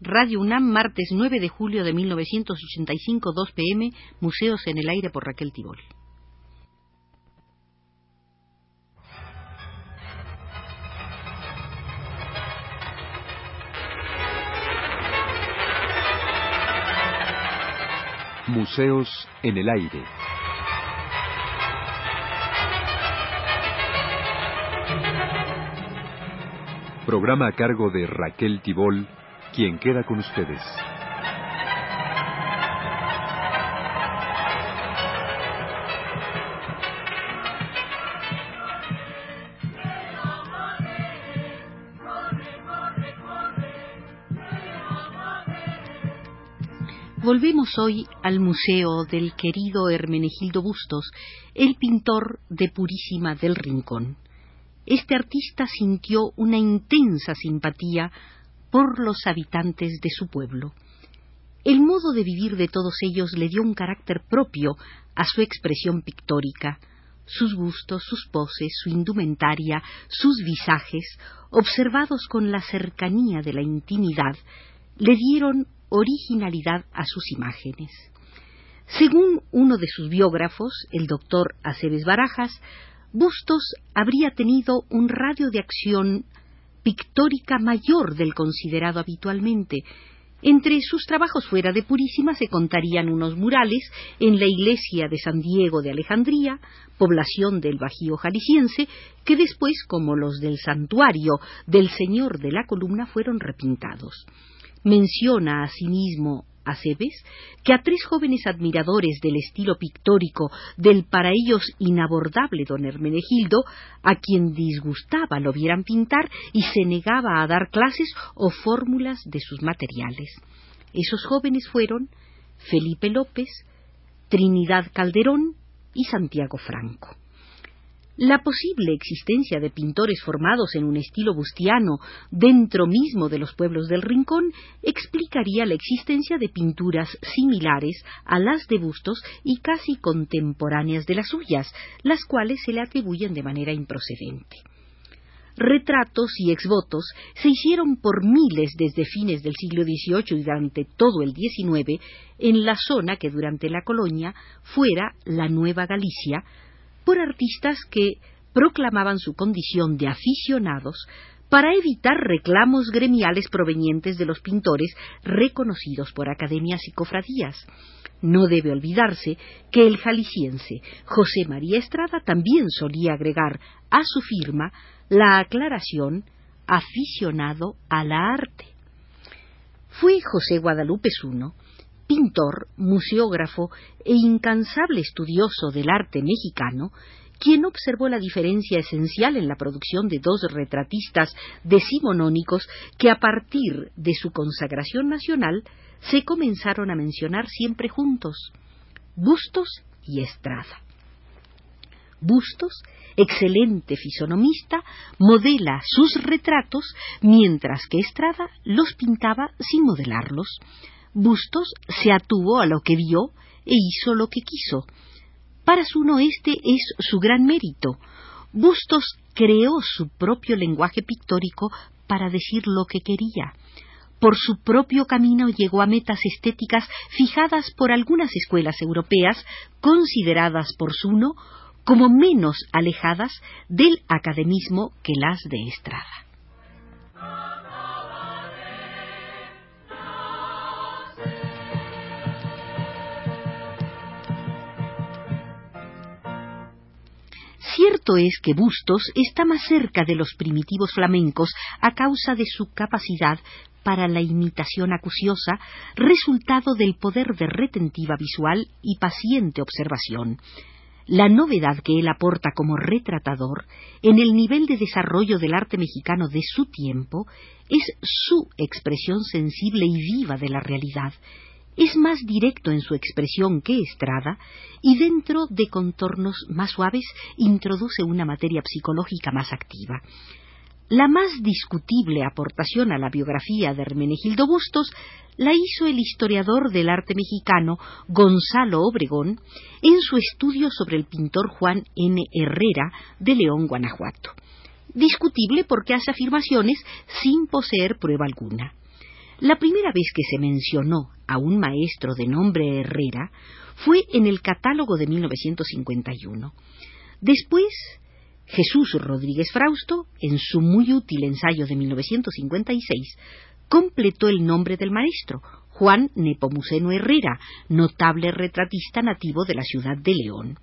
Radio UNAM, martes 9 de julio de 1985, 2 pm, Museos en el Aire por Raquel Tibol. Museos en el Aire. Programa a cargo de Raquel Tibol, quien queda con ustedes. Volvemos hoy al museo del querido Hermenegildo Bustos, el pintor de Purísima del Rincón. Este artista sintió una intensa simpatía por los habitantes de su pueblo. El modo de vivir de todos ellos le dio un carácter propio a su expresión pictórica. Sus gustos, sus poses, su indumentaria, sus visajes, observados con la cercanía de la intimidad, le dieron originalidad a sus imágenes. Según uno de sus biógrafos, el doctor Aceves Barajas, Bustos habría tenido un radio de acción pictórica mayor del considerado habitualmente. Entre sus trabajos fuera de Purísima se contarían unos murales en la iglesia de San Diego de Alejandría, población del Bajío jalisciense, que después, como los del santuario del Señor de la Columna, fueron repintados. Menciona asimismo Aceves que a tres jóvenes admiradores del estilo pictórico del para ellos inabordable don Hermenegildo, a quien disgustaba lo vieran pintar y se negaba a dar clases o fórmulas de sus materiales. Esos jóvenes fueron Felipe López, Trinidad Calderón y Santiago Franco. La posible existencia de pintores formados en un estilo bustiano dentro mismo de los pueblos del Rincón explicaría la existencia de pinturas similares a las de Bustos y casi contemporáneas de las suyas, las cuales se le atribuyen de manera improcedente. Retratos y exvotos se hicieron por miles desde fines del siglo XVIII y durante todo el XIX en la zona que durante la colonia fuera la Nueva Galicia, por artistas que proclamaban su condición de aficionados para evitar reclamos gremiales provenientes de los pintores reconocidos por academias y cofradías. No debe olvidarse que el jalisciense José María Estrada también solía agregar a su firma la aclaración aficionado a la arte. Fue José Guadalupe Zuno pintor, museógrafo e incansable estudioso del arte mexicano, quien observó la diferencia esencial en la producción de dos retratistas decimonónicos que a partir de su consagración nacional se comenzaron a mencionar siempre juntos, Bustos y Estrada. Bustos, excelente fisonomista, modela sus retratos, mientras que Estrada los pintaba sin modelarlos. Bustos se atuvo a lo que vio e hizo lo que quiso. Para Zuno este es su gran mérito. Bustos creó su propio lenguaje pictórico para decir lo que quería. Por su propio camino llegó a metas estéticas fijadas por algunas escuelas europeas, consideradas por Zuno como menos alejadas del academismo que las de Estrada. Cierto es que Bustos está más cerca de los primitivos flamencos a causa de su capacidad para la imitación acuciosa, resultado del poder de retentiva visual y paciente observación. La novedad que él aporta como retratador en el nivel de desarrollo del arte mexicano de su tiempo es su expresión sensible y viva de la realidad, es más directo en su expresión que Estrada y dentro de contornos más suaves introduce una materia psicológica más activa. La más discutible aportación a la biografía de Hermenegildo Bustos la hizo el historiador del arte mexicano Gonzalo Obregón en su estudio sobre el pintor Juan N. Herrera de León, Guanajuato. Discutible porque hace afirmaciones sin poseer prueba alguna. La primera vez que se mencionó a un maestro de nombre Herrera fue en el catálogo de 1951. Después, Jesús Rodríguez Frausto, en su muy útil ensayo de 1956, completó el nombre del maestro, Juan Nepomuceno Herrera, notable retratista nativo de la ciudad de León.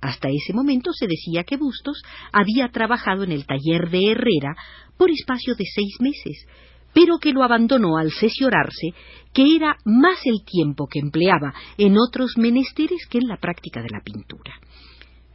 Hasta ese momento se decía que Bustos había trabajado en el taller de Herrera por espacio de seis meses, pero que lo abandonó al sesiorarse, que era más el tiempo que empleaba en otros menesteres que en la práctica de la pintura.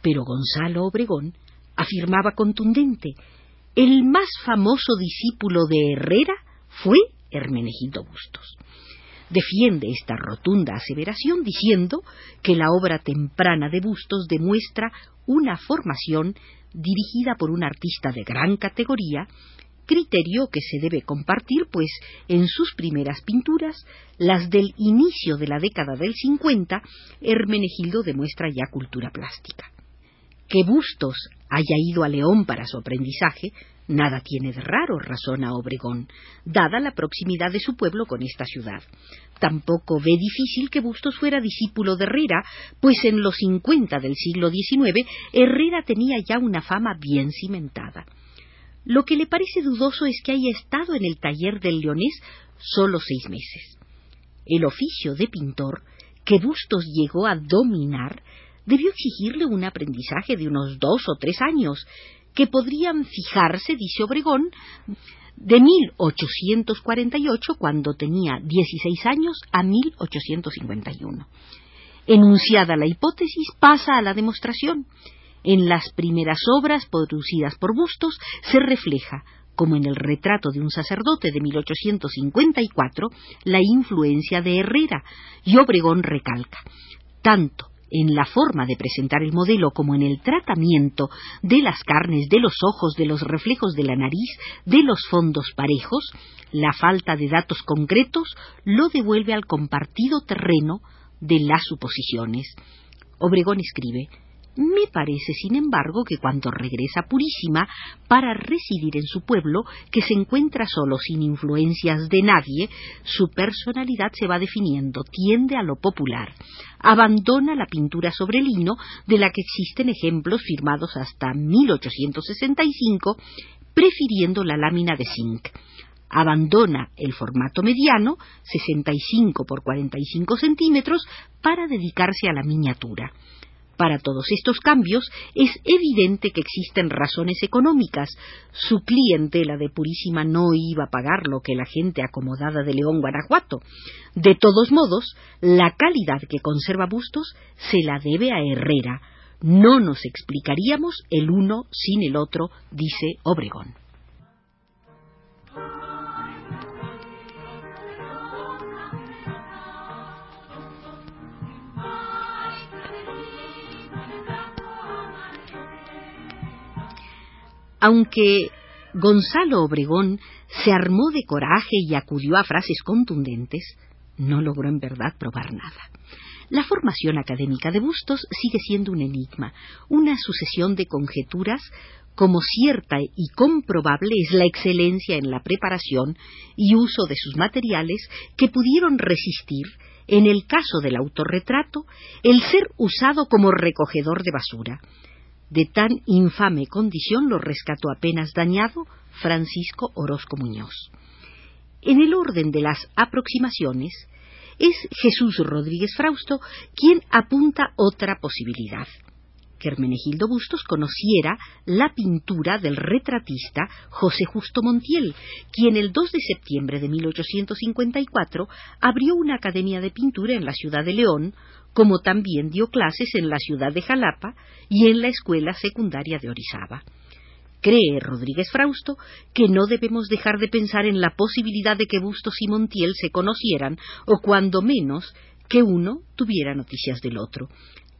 Pero Gonzalo Obregón afirmaba contundente el más famoso discípulo de Herrera fue Hermenegildo Bustos. Defiende esta rotunda aseveración diciendo que la obra temprana de Bustos demuestra una formación dirigida por un artista de gran categoría, criterio que se debe compartir, pues en sus primeras pinturas, las del inicio de la década del 50, Hermenegildo demuestra ya cultura plástica. Que Bustos haya ido a León para su aprendizaje Nada tiene de raro, razona Obregón, dada la proximidad de su pueblo con esta ciudad. Tampoco ve difícil que Bustos fuera discípulo de Herrera, pues en los cincuenta del siglo XIX Herrera tenía ya una fama bien cimentada. Lo que le parece dudoso es que haya estado en el taller del leonés solo seis meses. El oficio de pintor que Bustos llegó a dominar debió exigirle un aprendizaje de unos dos o tres años, que podrían fijarse, dice Obregón, de 1848, cuando tenía 16 años, a 1851. Enunciada la hipótesis, pasa a la demostración. En las primeras obras producidas por Bustos se refleja, como en el retrato de un sacerdote de 1854, la influencia de Herrera, y Obregón recalca, tanto en la forma de presentar el modelo como en el tratamiento de las carnes, de los ojos, de los reflejos de la nariz, de los fondos parejos, la falta de datos concretos lo devuelve al compartido terreno de las suposiciones. Obregón escribe me parece, sin embargo, que cuando regresa Purísima para residir en su pueblo, que se encuentra solo sin influencias de nadie, su personalidad se va definiendo, tiende a lo popular, abandona la pintura sobre lino, de la que existen ejemplos firmados hasta 1865, prefiriendo la lámina de zinc abandona el formato mediano, 65 por 45 centímetros, para dedicarse a la miniatura. Para todos estos cambios es evidente que existen razones económicas. Su clientela de Purísima no iba a pagar lo que la gente acomodada de León, Guanajuato. De todos modos, la calidad que conserva Bustos se la debe a Herrera. No nos explicaríamos el uno sin el otro, dice Obregón. Aunque Gonzalo Obregón se armó de coraje y acudió a frases contundentes, no logró en verdad probar nada. La formación académica de Bustos sigue siendo un enigma, una sucesión de conjeturas como cierta y comprobable es la excelencia en la preparación y uso de sus materiales que pudieron resistir, en el caso del autorretrato, el ser usado como recogedor de basura, de tan infame condición lo rescató apenas dañado Francisco Orozco Muñoz. En el orden de las aproximaciones, es Jesús Rodríguez Frausto quien apunta otra posibilidad que Hermenegildo Bustos conociera la pintura del retratista José Justo Montiel, quien el 2 de septiembre de 1854 abrió una academia de pintura en la ciudad de León, como también dio clases en la ciudad de Jalapa y en la escuela secundaria de Orizaba. Cree Rodríguez Frausto que no debemos dejar de pensar en la posibilidad de que Bustos y Montiel se conocieran, o cuando menos que uno tuviera noticias del otro.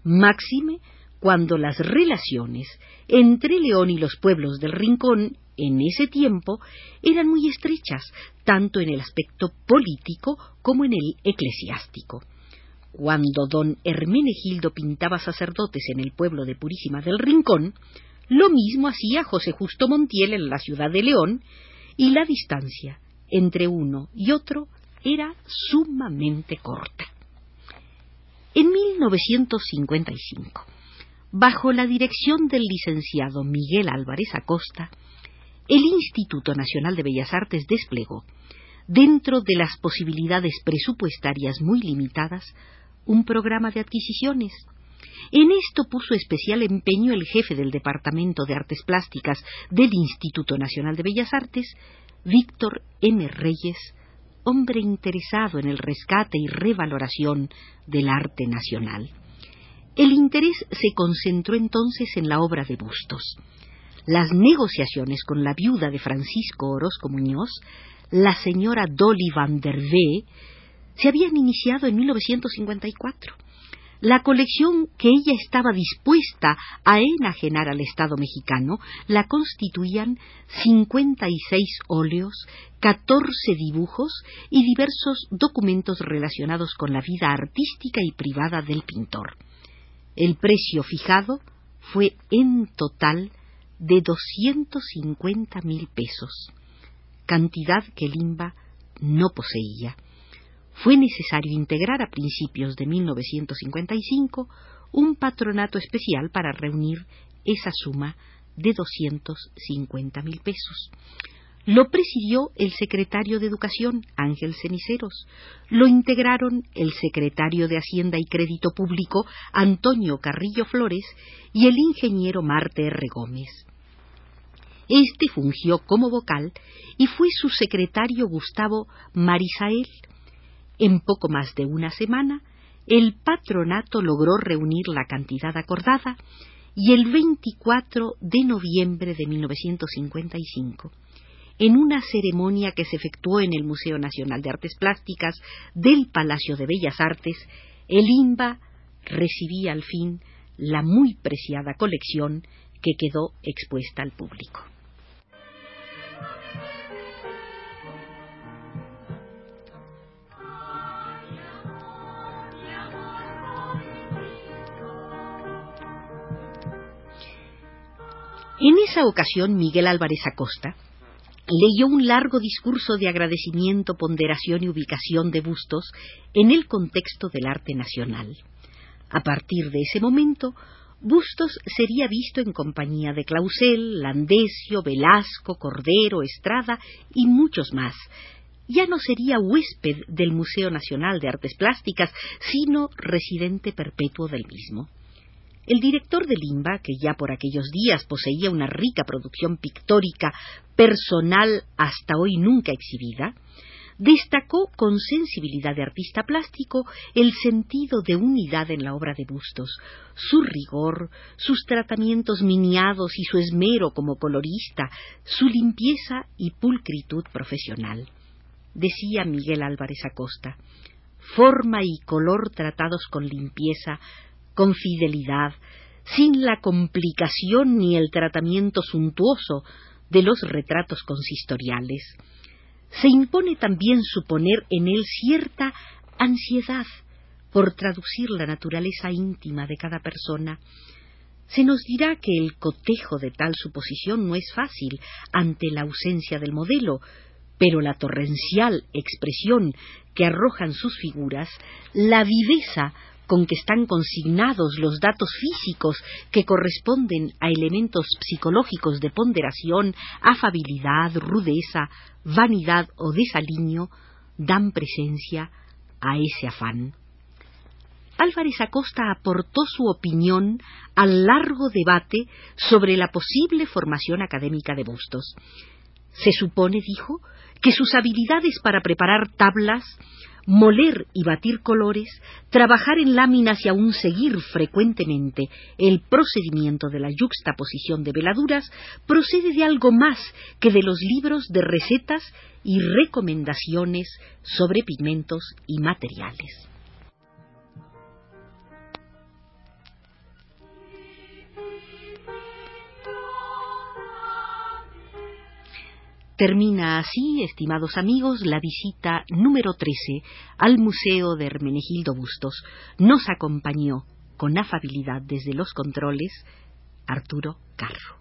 Máxime cuando las relaciones entre León y los pueblos del Rincón en ese tiempo eran muy estrechas, tanto en el aspecto político como en el eclesiástico. Cuando don Hermenegildo pintaba sacerdotes en el pueblo de Purísima del Rincón, lo mismo hacía José Justo Montiel en la ciudad de León, y la distancia entre uno y otro era sumamente corta. En 1955, bajo la dirección del licenciado Miguel Álvarez Acosta, el Instituto Nacional de Bellas Artes desplegó, dentro de las posibilidades presupuestarias muy limitadas, un programa de adquisiciones. En esto puso especial empeño el jefe del Departamento de Artes Plásticas del Instituto Nacional de Bellas Artes, Víctor M. Reyes, hombre interesado en el rescate y revaloración del arte nacional. El interés se concentró entonces en la obra de Bustos. Las negociaciones con la viuda de Francisco Orozco Muñoz, la señora Dolly van der Vee, se habían iniciado en 1954. La colección que ella estaba dispuesta a enajenar al Estado mexicano la constituían 56 óleos, 14 dibujos y diversos documentos relacionados con la vida artística y privada del pintor. El precio fijado fue en total de 250 mil pesos, cantidad que Limba no poseía. Fue necesario integrar a principios de 1955 un patronato especial para reunir esa suma de 250 mil pesos. Lo presidió el secretario de Educación, Ángel Ceniceros. Lo integraron el secretario de Hacienda y Crédito Público, Antonio Carrillo Flores, y el ingeniero Marte R. Gómez. Este fungió como vocal y fue su secretario Gustavo Marisael. En poco más de una semana, el patronato logró reunir la cantidad acordada y el 24 de noviembre de 1955 en una ceremonia que se efectuó en el Museo Nacional de Artes Plásticas del Palacio de Bellas Artes, el IMBA recibía al fin la muy preciada colección que quedó expuesta al público. En esa ocasión, Miguel Álvarez Acosta, leyó un largo discurso de agradecimiento, ponderación y ubicación de Bustos en el contexto del arte nacional. A partir de ese momento, Bustos sería visto en compañía de Clausel, Landesio, Velasco, Cordero, Estrada y muchos más. Ya no sería huésped del Museo Nacional de Artes Plásticas, sino residente perpetuo del mismo. El director de Limba, que ya por aquellos días poseía una rica producción pictórica personal hasta hoy nunca exhibida, destacó con sensibilidad de artista plástico el sentido de unidad en la obra de Bustos, su rigor, sus tratamientos miniados y su esmero como colorista, su limpieza y pulcritud profesional. Decía Miguel Álvarez Acosta, forma y color tratados con limpieza con fidelidad, sin la complicación ni el tratamiento suntuoso de los retratos consistoriales. Se impone también suponer en él cierta ansiedad por traducir la naturaleza íntima de cada persona. Se nos dirá que el cotejo de tal suposición no es fácil ante la ausencia del modelo, pero la torrencial expresión que arrojan sus figuras, la viveza con que están consignados los datos físicos que corresponden a elementos psicológicos de ponderación, afabilidad, rudeza, vanidad o desaliño, dan presencia a ese afán. Álvarez Acosta aportó su opinión al largo debate sobre la posible formación académica de Bustos. Se supone, dijo, que sus habilidades para preparar tablas, moler y batir colores, trabajar en láminas y aún seguir frecuentemente el procedimiento de la yuxtaposición de veladuras procede de algo más que de los libros de recetas y recomendaciones sobre pigmentos y materiales. Termina así, estimados amigos, la visita número 13 al Museo de Hermenegildo Bustos. Nos acompañó con afabilidad desde los controles Arturo Carro.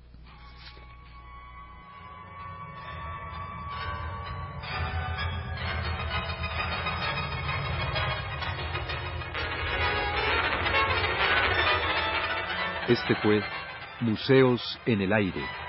Este fue Museos en el Aire.